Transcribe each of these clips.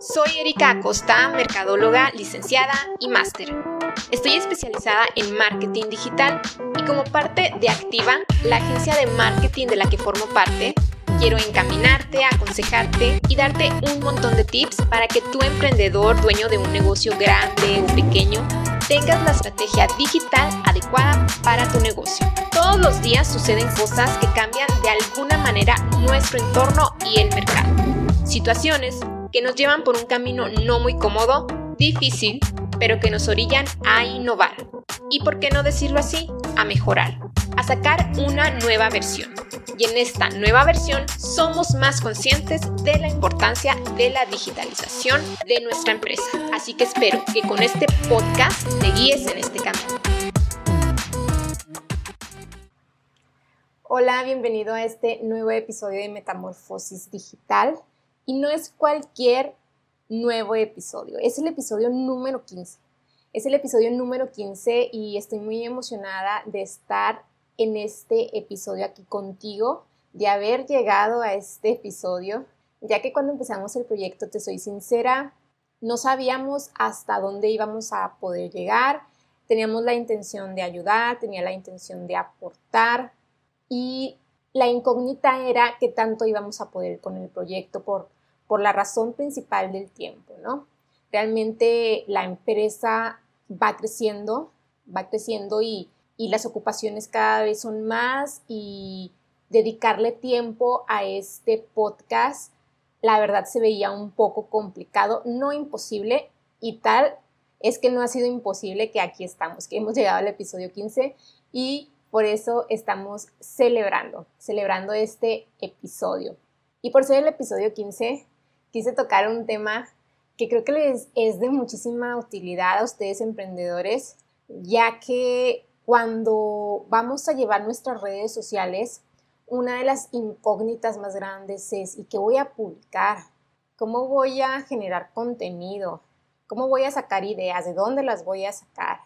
Soy Erika Acosta, mercadóloga, licenciada y máster. Estoy especializada en marketing digital y como parte de Activa, la agencia de marketing de la que formo parte, quiero encaminarte, aconsejarte y darte un montón de tips para que tu emprendedor, dueño de un negocio grande o pequeño, tengas la estrategia digital adecuada para tu negocio. Todos los días suceden cosas que cambian de alguna manera nuestro entorno y el mercado. Situaciones que nos llevan por un camino no muy cómodo, difícil, pero que nos orillan a innovar. Y por qué no decirlo así, a mejorar, a sacar una nueva versión. Y en esta nueva versión somos más conscientes de la importancia de la digitalización de nuestra empresa. Así que espero que con este podcast te guíes en este camino. Hola, bienvenido a este nuevo episodio de Metamorfosis Digital. Y no es cualquier nuevo episodio, es el episodio número 15. Es el episodio número 15 y estoy muy emocionada de estar en este episodio aquí contigo, de haber llegado a este episodio, ya que cuando empezamos el proyecto, te soy sincera, no sabíamos hasta dónde íbamos a poder llegar, teníamos la intención de ayudar, tenía la intención de aportar y la incógnita era qué tanto íbamos a poder con el proyecto por por la razón principal del tiempo, ¿no? Realmente la empresa va creciendo, va creciendo y, las ocupaciones cada vez son más y dedicarle tiempo a este podcast, la verdad se veía un poco complicado, no imposible y tal es que no ha sido imposible que aquí estamos, que hemos llegado al episodio 15 y por eso estamos celebrando, celebrando este episodio. Y por ser el episodio 15, quise tocar un tema que creo que les es de muchísima utilidad a ustedes emprendedores, ya que cuando vamos a llevar nuestras redes sociales, una de las incógnitas más grandes es ¿y qué voy a publicar? ¿Cómo voy a generar contenido? ¿Cómo voy a sacar ideas? ¿De dónde las voy a sacar?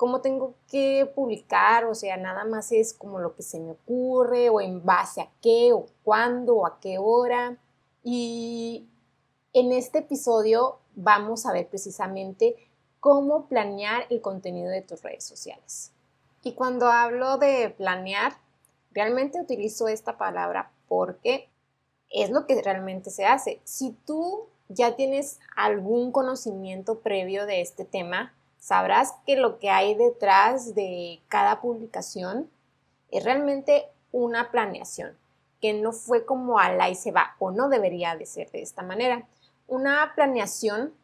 ¿Cómo tengo que publicar? O sea, nada más es como lo que se me ocurre o en base a qué o cuándo o a qué hora. Y en este episodio vamos a ver precisamente cómo planear el contenido de tus redes sociales. Y cuando hablo de planear, realmente utilizo esta palabra porque es lo que realmente se hace. Si tú ya tienes algún conocimiento previo de este tema, sabrás que lo que hay detrás de cada publicación es realmente una planeación que no fue como a la y se va o no debería de ser de esta manera. Una planeación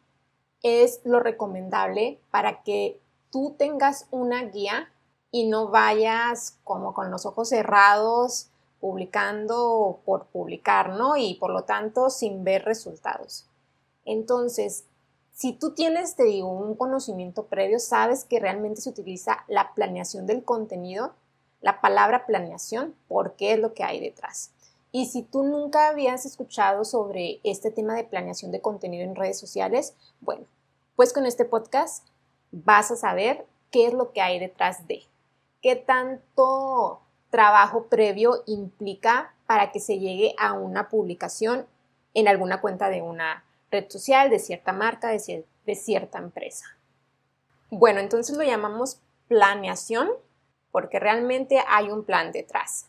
es lo recomendable para que tú tengas una guía y no vayas como con los ojos cerrados publicando por publicar, ¿no? Y por lo tanto sin ver resultados. Entonces, si tú tienes, te digo, un conocimiento previo, sabes que realmente se utiliza la planeación del contenido la palabra planeación, porque es lo que hay detrás. Y si tú nunca habías escuchado sobre este tema de planeación de contenido en redes sociales, bueno, pues con este podcast vas a saber qué es lo que hay detrás de, qué tanto trabajo previo implica para que se llegue a una publicación en alguna cuenta de una red social, de cierta marca, de, de cierta empresa. Bueno, entonces lo llamamos planeación porque realmente hay un plan detrás.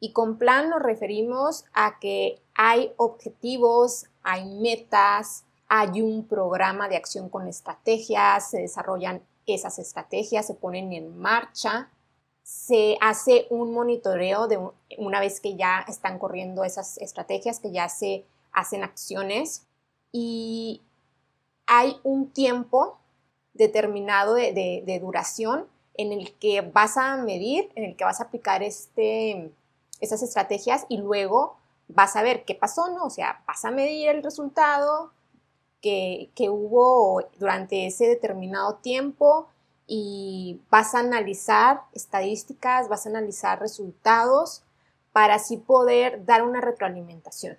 Y con plan nos referimos a que hay objetivos, hay metas, hay un programa de acción con estrategias, se desarrollan esas estrategias, se ponen en marcha, se hace un monitoreo de una vez que ya están corriendo esas estrategias, que ya se hacen acciones y hay un tiempo determinado de duración en el que vas a medir, en el que vas a aplicar este, estas estrategias y luego vas a ver qué pasó, ¿no? O sea, vas a medir el resultado que, que hubo durante ese determinado tiempo y vas a analizar estadísticas, vas a analizar resultados para así poder dar una retroalimentación.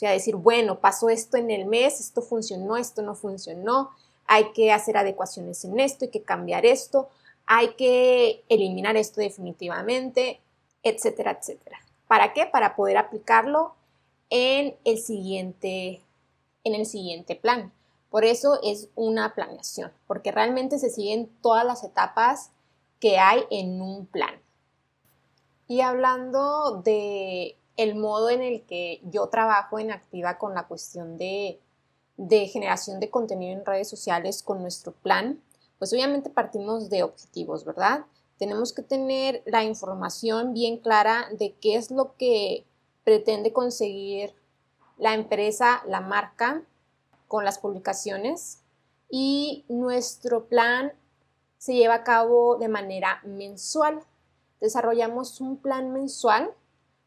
Sea, decir, bueno, pasó esto en el mes, esto funcionó, esto no funcionó, hay que hacer adecuaciones en esto, hay que cambiar esto hay que eliminar esto definitivamente, etcétera, etcétera. ¿Para qué? Para poder aplicarlo en el siguiente en el siguiente plan. Por eso es una planeación, porque realmente se siguen todas las etapas que hay en un plan. Y hablando de el modo en el que yo trabajo en Activa con la cuestión de, de generación de contenido en redes sociales con nuestro plan, pues obviamente partimos de objetivos, ¿verdad? Tenemos que tener la información bien clara de qué es lo que pretende conseguir la empresa, la marca, con las publicaciones y nuestro plan se lleva a cabo de manera mensual. Desarrollamos un plan mensual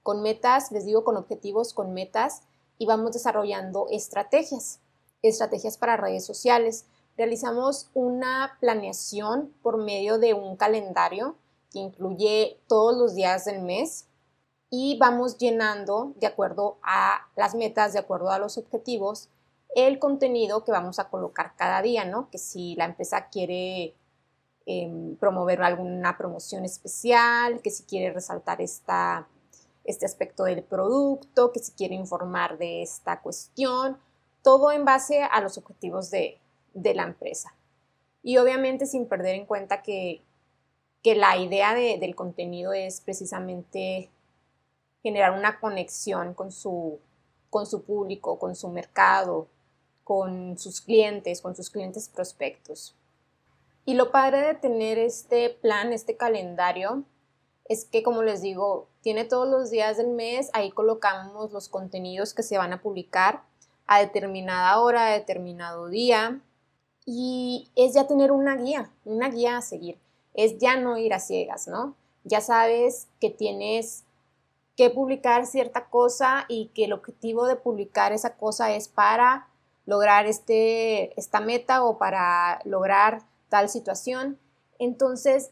con metas, les digo con objetivos, con metas y vamos desarrollando estrategias, estrategias para redes sociales. Realizamos una planeación por medio de un calendario que incluye todos los días del mes y vamos llenando de acuerdo a las metas, de acuerdo a los objetivos, el contenido que vamos a colocar cada día, ¿no? Que si la empresa quiere em, promover alguna promoción especial, que si quiere resaltar esta, este aspecto del producto, que si quiere informar de esta cuestión, todo en base a los objetivos de, la empresa. Y obviamente sin perder en cuenta que, la idea del contenido es precisamente generar una conexión con su, con su público, con su mercado, con sus clientes, con sus clientes prospectos. Y lo padre de tener este plan, este calendario, es que, como les digo, tiene todos los días del mes, ahí colocamos los contenidos que se van a publicar a determinada hora, a determinado día. Y es ya tener una guía, una guía a seguir. Es ya no ir a ciegas, ¿no? Ya sabes que tienes que publicar cierta cosa y que el objetivo de publicar esa cosa es para lograr este, esta meta o para lograr tal situación. Entonces,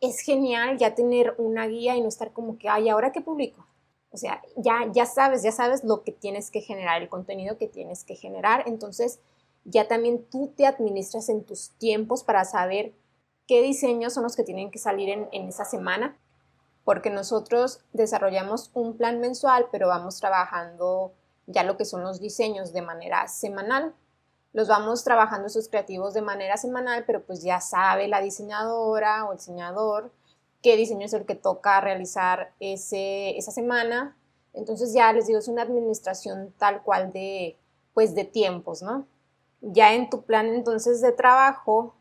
es genial ya tener una guía y no estar como que, ay, ¿ahora qué publico? O sea, ya, ya sabes, ya sabes lo que tienes que generar, el contenido que tienes que generar. Entonces, ya también tú te administras en tus tiempos para saber qué diseños son los que tienen que salir en, en esa semana, porque nosotros desarrollamos un plan mensual, pero vamos trabajando ya lo que son los diseños de manera semanal. Los vamos trabajando esos creativos de manera semanal, pero pues ya sabe la diseñadora o el diseñador qué diseño es el que toca realizar ese, esa semana. Entonces ya les digo, es una administración tal cual de, pues de tiempos, ¿no? Ya en tu plan entonces de trabajo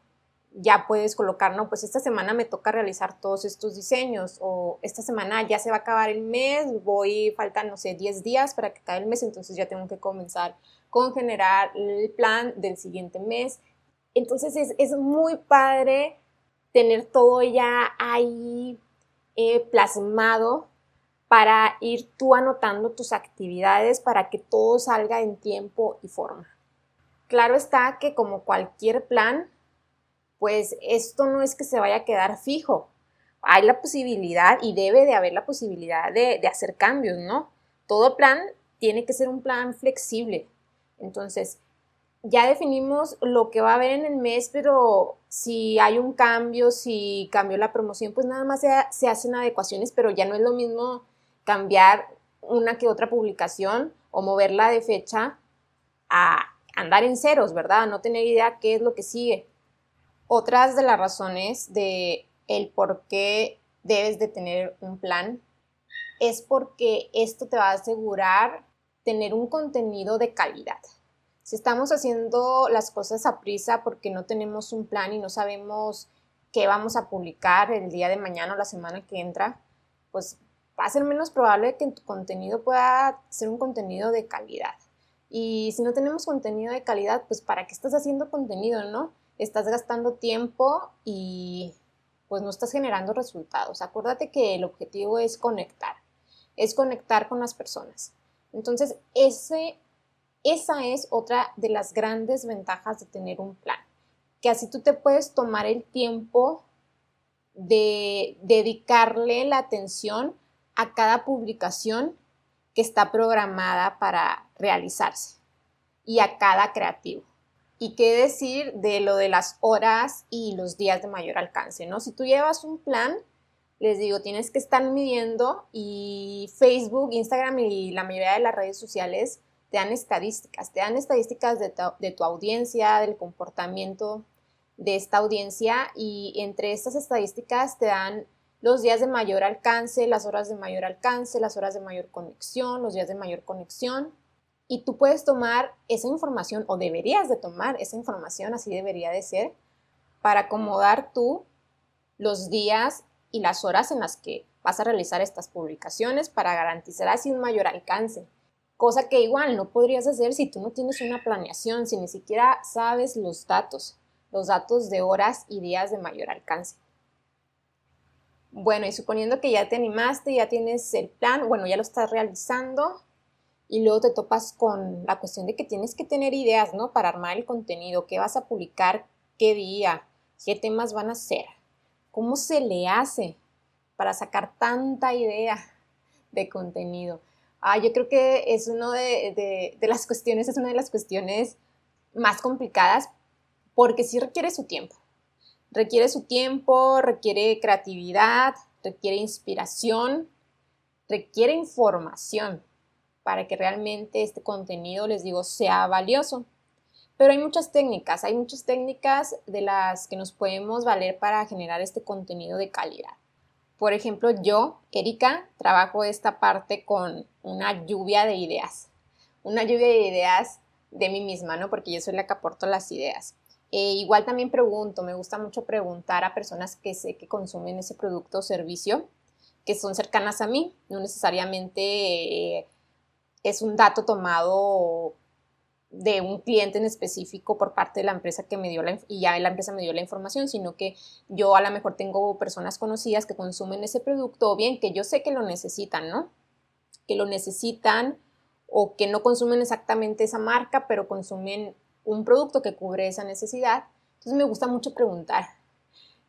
ya puedes colocar, no, pues esta semana me toca realizar todos estos diseños o esta semana ya se va a acabar el mes, voy, faltan, no sé, 10 días para que acabe el mes, entonces ya tengo que comenzar con generar el plan del siguiente mes. Entonces es, muy padre tener todo ya ahí eh, plasmado para ir tú anotando tus actividades para que todo salga en tiempo y forma. Claro está que como cualquier plan, pues esto no es que se vaya a quedar fijo. Hay la posibilidad y debe de haber la posibilidad de, hacer cambios, ¿no? Todo plan tiene que ser un plan flexible. Entonces, ya definimos lo que va a haber en el mes, pero si hay un cambio, si cambió la promoción, pues nada más se, se, hacen adecuaciones, pero ya no es lo mismo cambiar una que otra publicación o moverla de fecha a andar en ceros, ¿verdad? No tener idea qué es lo que sigue. Otras de las razones de el por qué debes de tener un plan es porque esto te va a asegurar tener un contenido de calidad. Si estamos haciendo las cosas a prisa porque no tenemos un plan y no sabemos qué vamos a publicar el día de mañana o la semana que entra, pues va a ser menos probable que tu contenido pueda ser un contenido de calidad. Y si no tenemos contenido de calidad, pues ¿para qué estás haciendo contenido, no? Estás gastando tiempo y pues no estás generando resultados. Acuérdate que el objetivo es conectar, es conectar con las personas. Entonces, ese, esa es otra de las grandes ventajas de tener un plan, que así tú te puedes tomar el tiempo de dedicarle la atención a cada publicación que está programada para realizarse y a cada creativo. Y qué decir de lo de las horas y los días de mayor alcance, ¿no? Si tú llevas un plan, les digo, tienes que estar midiendo y Facebook, Instagram y la mayoría de las redes sociales te dan estadísticas, te dan estadísticas de tu, audiencia, del comportamiento de esta audiencia y entre estas estadísticas te dan los días de mayor alcance, las horas de mayor alcance, las horas de mayor conexión, los días de mayor conexión. Y tú puedes tomar esa información o deberías de tomar esa información, así debería de ser, para acomodar tú los días y las horas en las que vas a realizar estas publicaciones para garantizar así un mayor alcance. Cosa que igual no podrías hacer si tú no tienes una planeación, si ni siquiera sabes los datos, los datos de horas y días de mayor alcance. Bueno, y suponiendo que ya te animaste, ya tienes el plan, bueno, ya lo estás realizando y luego te topas con la cuestión de que tienes que tener ideas, ¿no? Para armar el contenido, qué vas a publicar, qué día, qué temas van a ser, cómo se le hace para sacar tanta idea de contenido. Ah, yo creo que es una de, las cuestiones, es una de las cuestiones más complicadas porque sí requiere su tiempo. Requiere su tiempo, requiere creatividad, requiere inspiración, requiere información para que realmente este contenido, les digo, sea valioso. Pero hay muchas técnicas, hay muchas técnicas de las que nos podemos valer para generar este contenido de calidad. Por ejemplo, yo, Erika, trabajo esta parte con una lluvia de ideas. Una lluvia de ideas de mí misma, ¿no? Porque yo soy la que aporto las ideas. E igual también pregunto, me gusta mucho preguntar a personas que sé que consumen ese producto o servicio, que son cercanas a mí, no necesariamente eh, es un dato tomado de un cliente en específico por parte de la empresa que me dio la, y ya la empresa me dio la información, sino que yo a lo mejor tengo personas conocidas que consumen ese producto o bien que yo sé que lo necesitan, ¿no? Que lo necesitan o que no consumen exactamente esa marca, pero consumen un producto que cubre esa necesidad. Entonces me gusta mucho preguntar.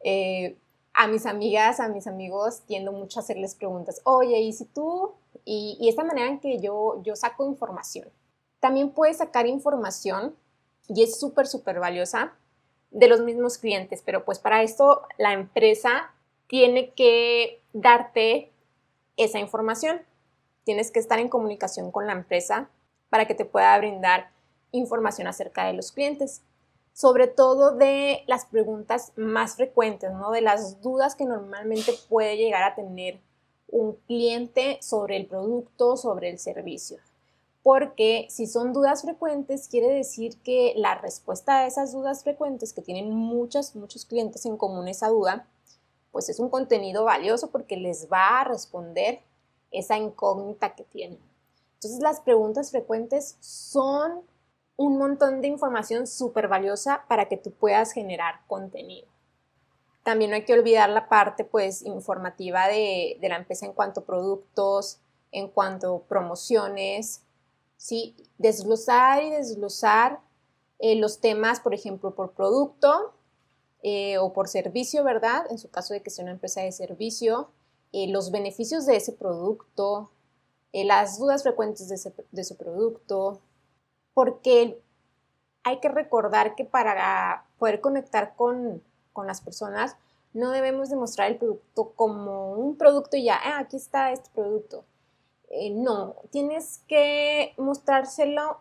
Eh, a mis amigas, a mis amigos, tiendo mucho a hacerles preguntas. Oye, ¿y si tú? Y, esta manera en que yo, yo saco información. También puedes sacar información y es súper, súper valiosa de los mismos clientes, pero pues para esto la empresa tiene que darte esa información. Tienes que estar en comunicación con la empresa para que te pueda brindar información acerca de los clientes, sobre todo de las preguntas más frecuentes, ¿no? De las dudas que normalmente puede llegar a tener un cliente sobre el producto, sobre el servicio porque si son dudas frecuentes, quiere decir que la respuesta a esas dudas frecuentes, que tienen muchos, muchos clientes en común esa duda, pues es un contenido valioso porque les va a responder esa incógnita que tienen. Entonces las preguntas frecuentes son un montón de información súper valiosa para que tú puedas generar contenido. También no hay que olvidar la parte pues informativa de, de la empresa en cuanto a productos, en cuanto a promociones, ¿sí? Desglosar y desglosar eh, los temas, por ejemplo, por producto eh, o por servicio, ¿verdad? En su caso de que sea una empresa de servicio, eh, los beneficios de ese producto, las dudas frecuentes de ese, producto, porque hay que recordar que para poder conectar con, con las personas, no debemos demostrar el producto como un producto y ya, ah, aquí está este producto, eh, no, tienes que mostrárselo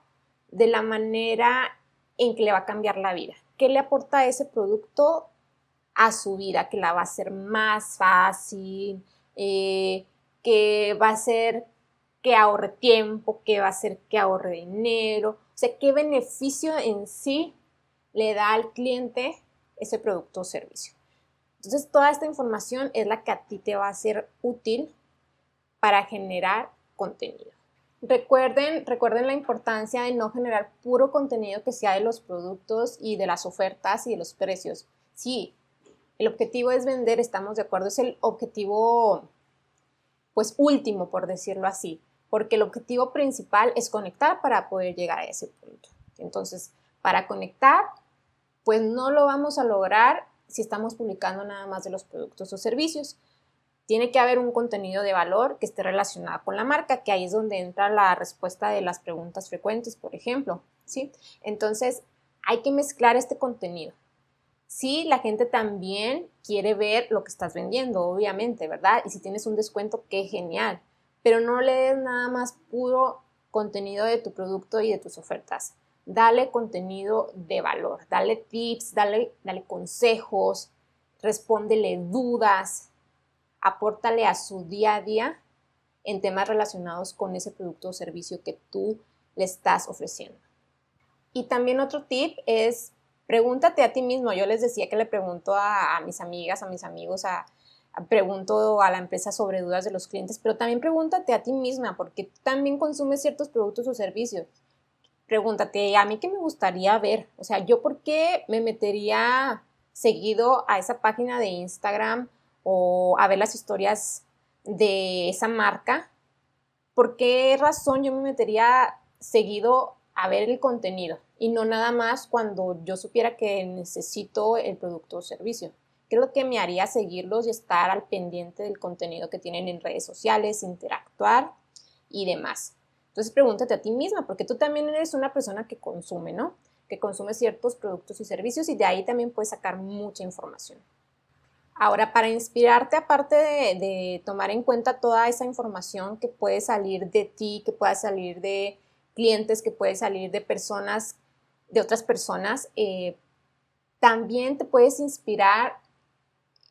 de la manera en que le va a cambiar la vida. ¿Qué le aporta ese producto a su vida? Que la va a hacer más fácil, eh, que va a hacer que ahorre tiempo, que va a hacer que ahorre dinero. O sea, qué beneficio en sí le da al cliente ese producto o servicio. Entonces, toda esta información es la que a ti te va a ser útil para generar contenido. Recuerden, recuerden la importancia de no generar puro contenido que sea de los productos y de las ofertas y de los precios. Sí, el objetivo es vender, estamos de acuerdo, es el objetivo pues último, por decirlo así, porque el objetivo principal es conectar para poder llegar a ese punto. Entonces, para conectar, pues no lo vamos a lograr si estamos publicando nada más de los productos o servicios tiene que haber un contenido de valor que esté relacionado con la marca, que ahí es donde entra la respuesta de las preguntas frecuentes, por ejemplo, ¿sí? Entonces, hay que mezclar este contenido. Sí, la gente también quiere ver lo que estás vendiendo, obviamente, ¿verdad? Y si tienes un descuento, qué genial. Pero no lees nada más puro contenido de tu producto y de tus ofertas. Dale contenido de valor, dale tips, dale, dale consejos, respóndele dudas, apórtale a su día a día en temas relacionados con ese producto o servicio que tú le estás ofreciendo. Y también otro tip es pregúntate a ti mismo. Yo les decía que le pregunto a, mis amigas, a mis amigos, a, pregunto a la empresa sobre dudas de los clientes, pero también pregúntate a ti misma, porque tú también consumes ciertos productos o servicios. Pregúntate, a mí qué me gustaría ver, o sea, yo por qué me metería seguido a esa página de Instagram o a ver las historias de esa marca, ¿por qué razón yo me metería seguido a ver el contenido y no nada más cuando yo supiera que necesito el producto o servicio? Creo que me haría seguirlos y estar al pendiente del contenido que tienen en redes sociales, interactuar y demás. Entonces pregúntate a ti misma, porque tú también eres una persona que consume, ¿no? Que consume ciertos productos y servicios y de ahí también puedes sacar mucha información. Ahora, para inspirarte, aparte de, tomar en cuenta toda esa información que puede salir de ti, que pueda salir de clientes, que puede salir de personas, de otras personas, eh, también te puedes inspirar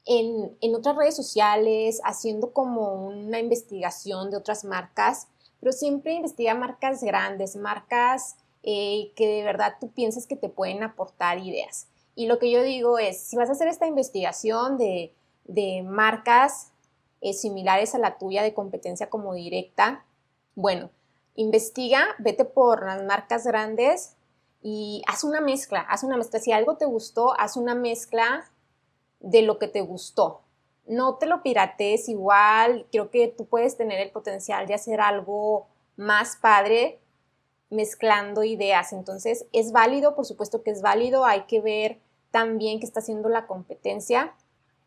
en, en, otras redes sociales, haciendo como una investigación de otras marcas, pero siempre investiga marcas grandes, marcas eh, que de verdad tú piensas que te pueden aportar ideas. Y lo que yo digo es, si vas a hacer esta investigación de, marcas eh, similares a la tuya de competencia como directa, bueno, investiga, vete por las marcas grandes y haz una mezcla, haz una mezcla. Si algo te gustó, haz una mezcla de lo que te gustó. No te lo piratees igual, creo que tú puedes tener el potencial de hacer algo más padre mezclando ideas. Entonces, es válido, por supuesto que es válido, hay que ver también que está haciendo la competencia,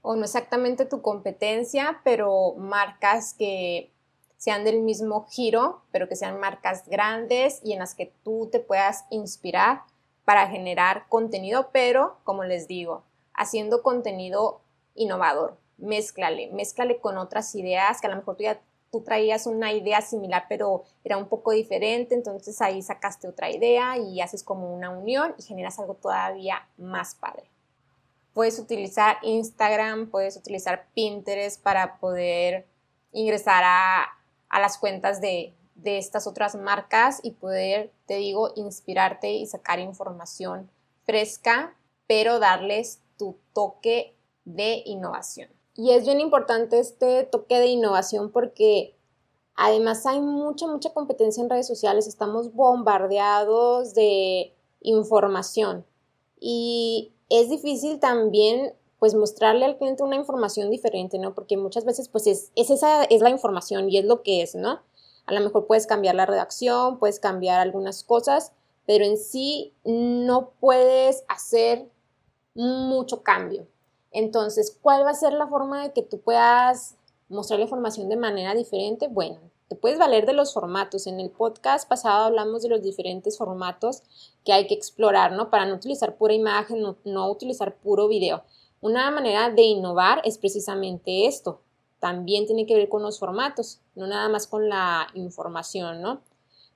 o no exactamente tu competencia, pero marcas que sean del mismo giro, pero que sean marcas grandes y en las que tú te puedas inspirar para generar contenido, pero como les digo, haciendo contenido innovador. Mézclale, mézclale con otras ideas que a lo mejor tú tú traías una idea similar, pero era un poco diferente, entonces ahí sacaste otra idea y haces como una unión y generas algo todavía más padre. Puedes utilizar Instagram, puedes utilizar Pinterest para poder ingresar a, las cuentas de estas otras marcas y poder, te digo, inspirarte y sacar información fresca, pero darles tu toque de innovación. Y es bien importante este toque de innovación porque además hay mucha, mucha competencia en redes sociales, estamos bombardeados de información y es difícil también pues mostrarle al cliente una información diferente, ¿no? Porque muchas veces pues es, esa es la información y es lo que es, ¿no? A lo mejor puedes cambiar la redacción, puedes cambiar algunas cosas, pero en sí no puedes hacer mucho cambio. Entonces, ¿cuál va a ser la forma de que tú puedas mostrar la información de manera diferente? Bueno, te puedes valer de los formatos. En el podcast pasado hablamos de los diferentes formatos que hay que explorar, ¿no? Para no utilizar pura imagen, no, utilizar puro video. Una manera de innovar es precisamente esto. También tiene que ver con los formatos, no nada más con la información, ¿no?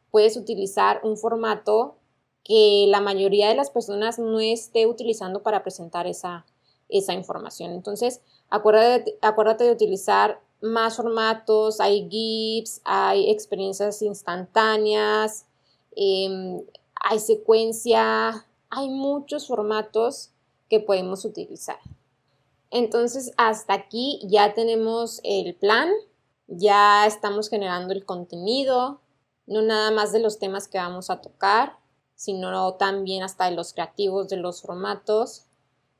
Puedes utilizar un formato que la mayoría de las personas no esté utilizando para presentar esa, esa información. Entonces, acuérdate, acuérdate de utilizar más formatos, hay GIFs, hay experiencias instantáneas, em, hay secuencia, hay muchos formatos que podemos utilizar. Entonces, hasta aquí ya tenemos el plan, ya estamos generando el contenido, no nada más de los temas que vamos a tocar, sino también hasta de los creativos, de los formatos,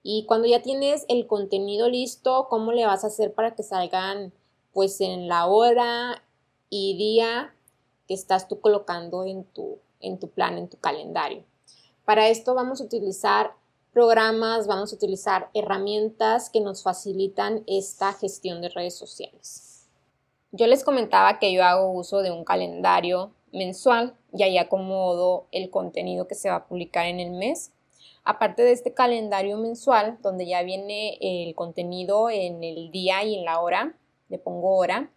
y cuando ya tienes el contenido listo, ¿cómo le vas a hacer para que salgan pues en la hora y día que estás tú colocando en tu, en tu plan, en tu calendario? Para esto vamos a utilizar programas, vamos a utilizar herramientas que nos facilitan esta gestión de redes sociales. Yo les comentaba que yo hago uso de un calendario mensual y ahí acomodo el contenido que se va a publicar en el mes Aparte de este calendario mensual, donde ya viene el contenido en el día y en la hora, le pongo hora,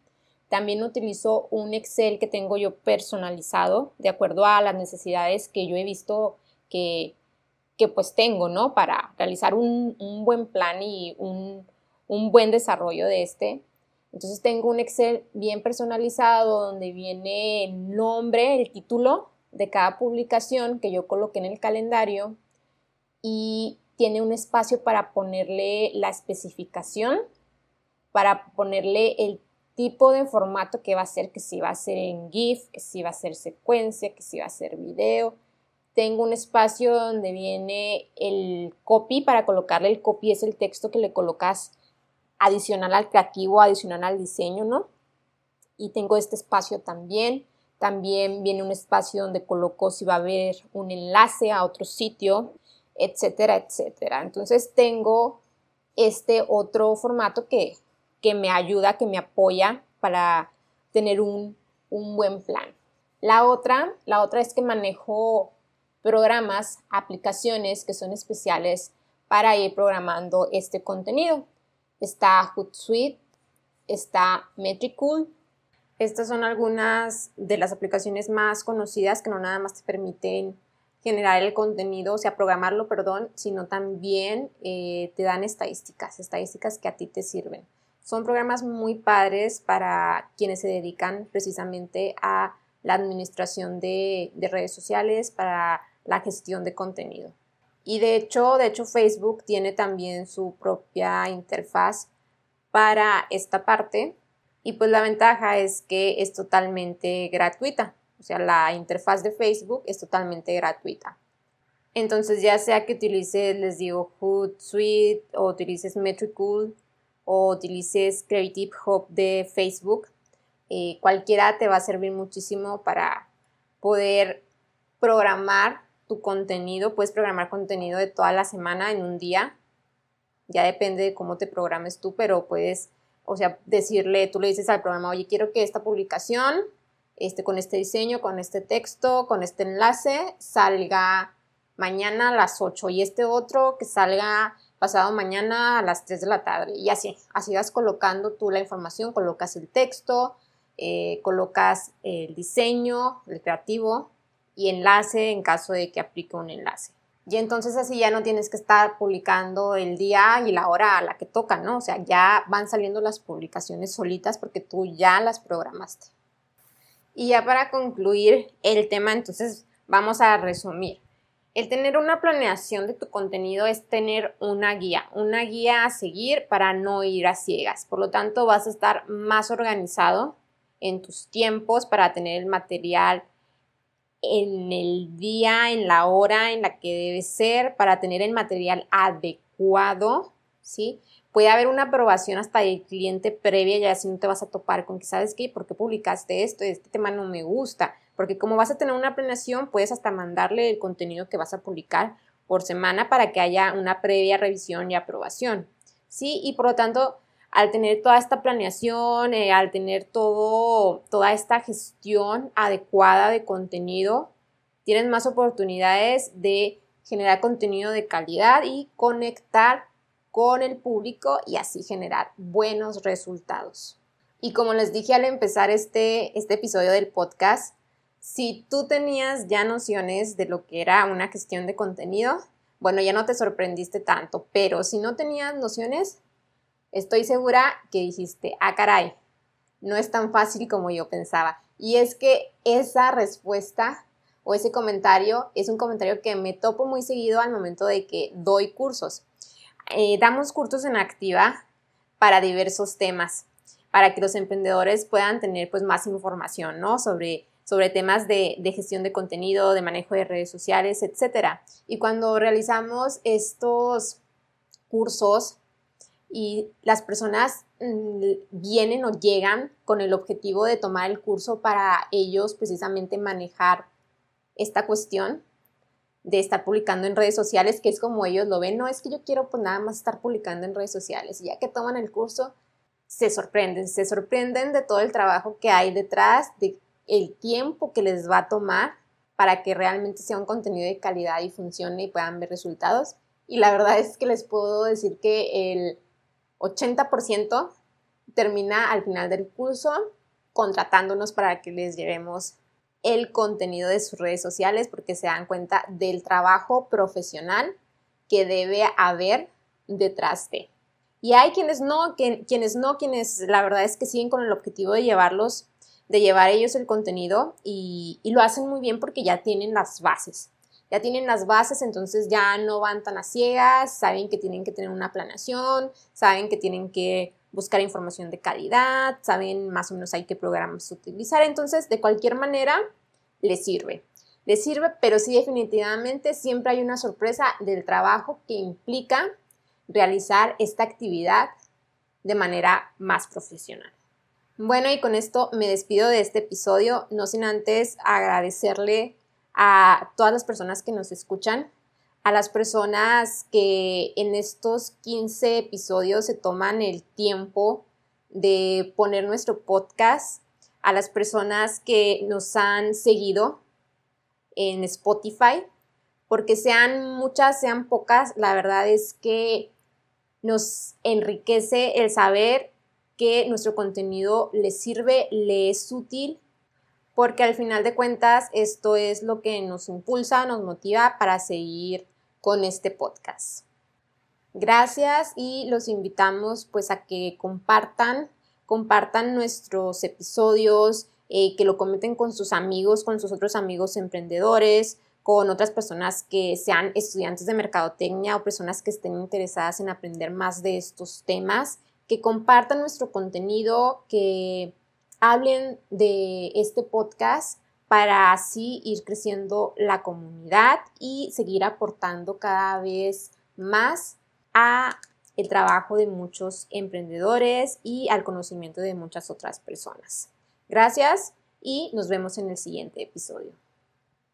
También utilizo un Excel que tengo yo personalizado de acuerdo a las necesidades que yo he visto que, que pues tengo, ¿no? Para realizar un, buen plan y un, un buen desarrollo de este. Entonces tengo un Excel bien personalizado donde viene el nombre, el título de cada publicación que yo coloqué en el calendario y tiene un espacio para ponerle la especificación, para ponerle el tipo de formato que va a ser, que si va a ser en GIF, que si va a ser secuencia, que si va a ser video. Tengo un espacio donde viene el copy, para colocarle el copy es el texto que le colocas adicional al creativo, adicional al diseño, ¿no? Y tengo este espacio también. También viene un espacio donde coloco si va a haber un enlace a otro sitio, etcétera, etcétera. Entonces tengo este otro formato que, que me ayuda, que me apoya para tener un, un buen plan. La otra, la otra es que manejo programas, aplicaciones que son especiales para ir programando este contenido. Está Hootsuite, está Metricool. Estas son algunas de las aplicaciones más conocidas que no nada más te permiten generar el contenido, o sea, programarlo, perdón, sino también eh, te dan estadísticas, estadísticas que a ti te sirven. Son programas muy padres para quienes se dedican precisamente a la administración de, de redes sociales, para la gestión de contenido. Y de hecho, de hecho Facebook tiene también su propia interfaz para esta parte y pues la ventaja es que es totalmente gratuita. O sea, la interfaz de Facebook es totalmente gratuita. Entonces, ya sea que utilices, les digo, Hootsuite o utilices Metricool o utilices Creative Hub de Facebook, eh, cualquiera te va a servir muchísimo para poder programar tu contenido, puedes programar contenido de toda la semana en un día. Ya depende de cómo te programes tú, pero puedes, o sea, decirle, tú le dices al programa, oye, quiero que esta publicación, este, con este diseño, con este texto, con este enlace, salga mañana a las 8 y este otro que salga pasado mañana a las 3 de la tarde. Y así, así vas colocando tú la información, colocas el texto, eh, colocas el diseño, el creativo, y enlace en caso de que aplique un enlace. Y entonces así ya no tienes que estar publicando el día y la hora a la que toca, ¿no? O sea, ya van saliendo las publicaciones solitas porque tú ya las programaste. Y ya para concluir el tema, entonces vamos a resumir. El tener una planeación de tu contenido es tener una guía, una guía a seguir para no ir a ciegas. Por lo tanto, vas a estar más organizado en tus tiempos para tener el material en el día, en la hora en la que debe ser para tener el material adecuado, ¿sí? Puede haber una aprobación hasta el cliente previa, ya si no te vas a topar con que, ¿sabes qué? ¿Por qué publicaste esto? Este tema no me gusta. Porque como vas a tener una planeación, puedes hasta mandarle el contenido que vas a publicar por semana para que haya una previa revisión y aprobación, ¿sí? Y por lo tanto, al tener toda esta planeación, eh, al tener todo, toda esta gestión adecuada de contenido, tienes más oportunidades de generar contenido de calidad y conectar con el público y así generar buenos resultados. Y como les dije al empezar este, este episodio del podcast, si tú tenías ya nociones de lo que era una gestión de contenido, bueno, ya no te sorprendiste tanto, pero si no tenías nociones, estoy segura que dijiste, ah, caray, no es tan fácil como yo pensaba. Y es que esa respuesta o ese comentario es un comentario que me topo muy seguido al momento de que doy cursos. Eh, damos cursos en activa para diversos temas, para que los emprendedores puedan tener pues más información, ¿no? Sobre, sobre temas de, de gestión de contenido, de manejo de redes sociales, etc. Y cuando realizamos estos cursos, y las personas mm, vienen o llegan con el objetivo de tomar el curso para ellos precisamente manejar esta cuestión de estar publicando en redes sociales, que es como ellos lo ven, no es que yo quiero pues nada más estar publicando en redes sociales, y ya que toman el curso, se sorprenden, se sorprenden de todo el trabajo que hay detrás, de el tiempo que les va a tomar para que realmente sea un contenido de calidad y funcione y puedan ver resultados. Y la verdad es que les puedo decir que el 80% termina al final del curso contratándonos para que les llevemos el contenido de sus redes sociales porque se dan cuenta del trabajo profesional que debe haber detrás de. Y hay quienes no, quienes no, quienes la verdad es que siguen con el objetivo de llevarlos, de llevar ellos el contenido y, y lo hacen muy bien porque ya tienen las bases. Ya tienen las bases, entonces ya no van tan a ciegas, saben que tienen que tener una planeación, saben que tienen que buscar información de calidad, saben más o menos hay qué programas utilizar, entonces de cualquier manera les sirve. Les sirve, pero sí definitivamente siempre hay una sorpresa del trabajo que implica realizar esta actividad de manera más profesional. Bueno, y con esto me despido de este episodio, no sin antes agradecerle a todas las personas que nos escuchan, a las personas que en estos 15 episodios se toman el tiempo de poner nuestro podcast, a las personas que nos han seguido en Spotify, porque sean muchas, sean pocas, la verdad es que nos enriquece el saber que nuestro contenido les sirve, le es útil, porque al final de cuentas esto es lo que nos impulsa, nos motiva para seguir con este podcast. Gracias y los invitamos pues a que compartan, compartan nuestros episodios, eh, que lo comenten con sus amigos, con sus otros amigos emprendedores, con otras personas que sean estudiantes de mercadotecnia o personas que estén interesadas en aprender más de estos temas, que compartan nuestro contenido, que hablen de este podcast para así ir creciendo la comunidad y seguir aportando cada vez más a el trabajo de muchos emprendedores y al conocimiento de muchas otras personas. Gracias y nos vemos en el siguiente episodio.